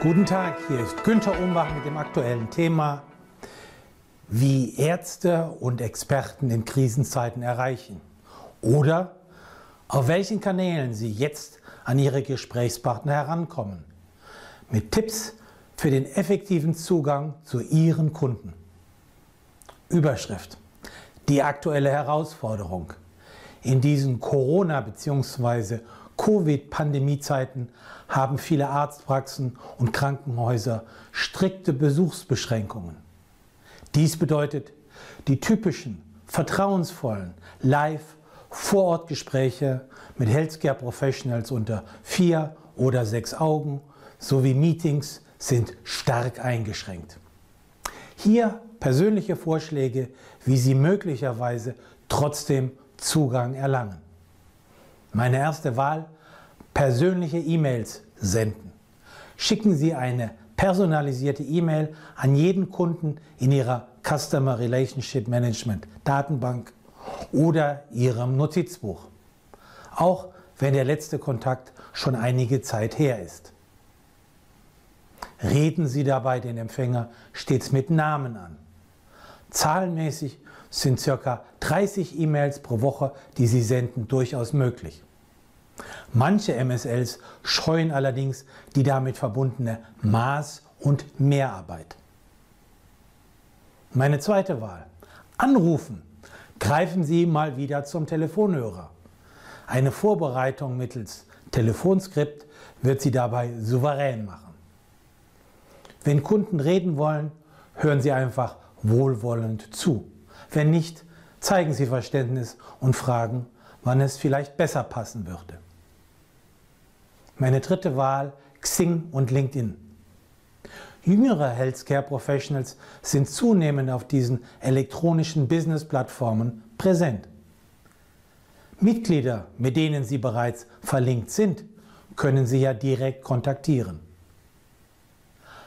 Guten Tag, hier ist Günther Umbach mit dem aktuellen Thema, wie Ärzte und Experten in Krisenzeiten erreichen oder auf welchen Kanälen sie jetzt an ihre Gesprächspartner herankommen. Mit Tipps für den effektiven Zugang zu ihren Kunden. Überschrift. Die aktuelle Herausforderung. In diesen Corona- bzw. Covid-Pandemiezeiten haben viele Arztpraxen und Krankenhäuser strikte Besuchsbeschränkungen. Dies bedeutet, die typischen, vertrauensvollen Live-Vorortgespräche mit Healthcare Professionals unter vier oder sechs Augen sowie Meetings sind stark eingeschränkt. Hier persönliche Vorschläge, wie Sie möglicherweise trotzdem Zugang erlangen. Meine erste Wahl, persönliche E-Mails senden. Schicken Sie eine personalisierte E-Mail an jeden Kunden in Ihrer Customer Relationship Management Datenbank oder Ihrem Notizbuch. Auch wenn der letzte Kontakt schon einige Zeit her ist. Reden Sie dabei den Empfänger stets mit Namen an. Zahlenmäßig sind ca. 30 E-Mails pro Woche, die Sie senden, durchaus möglich. Manche MSLs scheuen allerdings die damit verbundene Maß- und Mehrarbeit. Meine zweite Wahl. Anrufen. Greifen Sie mal wieder zum Telefonhörer. Eine Vorbereitung mittels Telefonskript wird Sie dabei souverän machen. Wenn Kunden reden wollen, hören Sie einfach wohlwollend zu. Wenn nicht, zeigen Sie Verständnis und fragen, wann es vielleicht besser passen würde. Meine dritte Wahl, Xing und LinkedIn. Jüngere Healthcare Professionals sind zunehmend auf diesen elektronischen Business-Plattformen präsent. Mitglieder, mit denen Sie bereits verlinkt sind, können Sie ja direkt kontaktieren.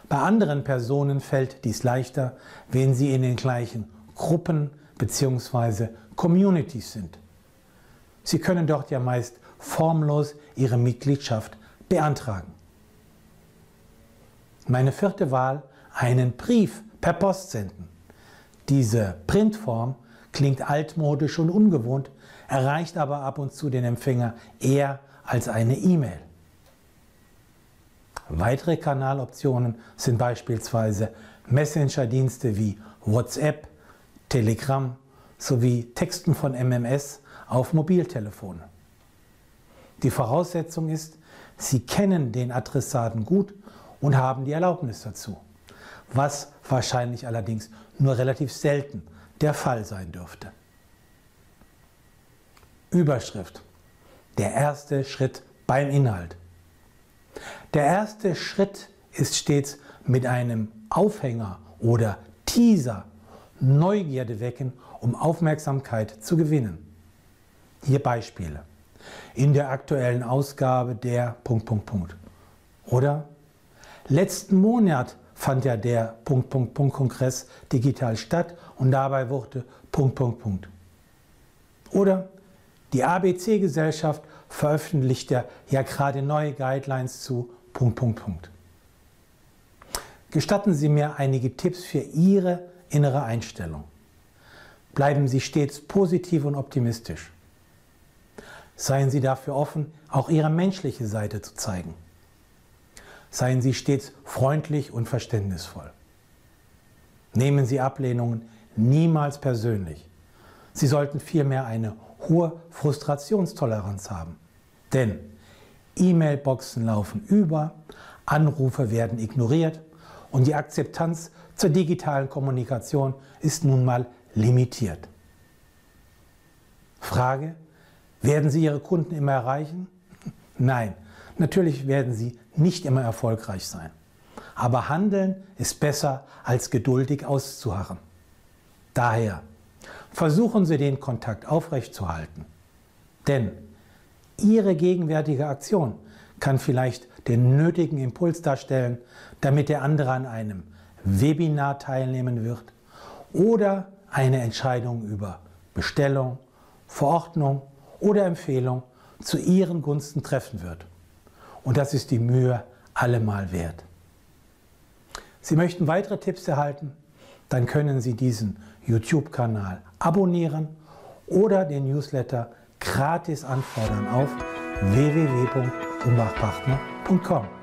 Bei anderen Personen fällt dies leichter, wenn sie in den gleichen Gruppen bzw. Communities sind. Sie können dort ja meist formlos ihre Mitgliedschaft beantragen. Meine vierte Wahl, einen Brief per Post senden. Diese Printform klingt altmodisch und ungewohnt, erreicht aber ab und zu den Empfänger eher als eine E-Mail. Weitere Kanaloptionen sind beispielsweise Messenger-Dienste wie WhatsApp, Telegram sowie Texten von MMS auf Mobiltelefone. Die Voraussetzung ist, Sie kennen den Adressaten gut und haben die Erlaubnis dazu, was wahrscheinlich allerdings nur relativ selten der Fall sein dürfte. Überschrift. Der erste Schritt beim Inhalt. Der erste Schritt ist stets mit einem Aufhänger oder Teaser Neugierde wecken, um Aufmerksamkeit zu gewinnen. Hier Beispiele. In der aktuellen Ausgabe der Punkt, Punkt, Punkt. Oder letzten Monat fand ja der Punkt, Punkt, Punkt Kongress digital statt und dabei wurde Punkt, Punkt, Punkt. Oder die ABC-Gesellschaft veröffentlicht ja, ja gerade neue Guidelines zu Punkt, Punkt, Punkt. Gestatten Sie mir einige Tipps für Ihre innere Einstellung. Bleiben Sie stets positiv und optimistisch. Seien Sie dafür offen, auch Ihre menschliche Seite zu zeigen. Seien Sie stets freundlich und verständnisvoll. Nehmen Sie Ablehnungen niemals persönlich. Sie sollten vielmehr eine hohe Frustrationstoleranz haben. Denn E-Mail-Boxen laufen über, Anrufe werden ignoriert und die Akzeptanz zur digitalen Kommunikation ist nun mal limitiert. Frage, werden Sie Ihre Kunden immer erreichen? Nein, natürlich werden Sie nicht immer erfolgreich sein. Aber Handeln ist besser als geduldig auszuharren. Daher versuchen Sie den Kontakt aufrechtzuerhalten. Denn Ihre gegenwärtige Aktion kann vielleicht den nötigen Impuls darstellen, damit der andere an einem Webinar teilnehmen wird oder eine Entscheidung über Bestellung, Verordnung oder Empfehlung zu Ihren Gunsten treffen wird. Und das ist die Mühe allemal wert. Sie möchten weitere Tipps erhalten? Dann können Sie diesen YouTube-Kanal abonnieren oder den Newsletter gratis anfordern auf www.umbachpartner.com.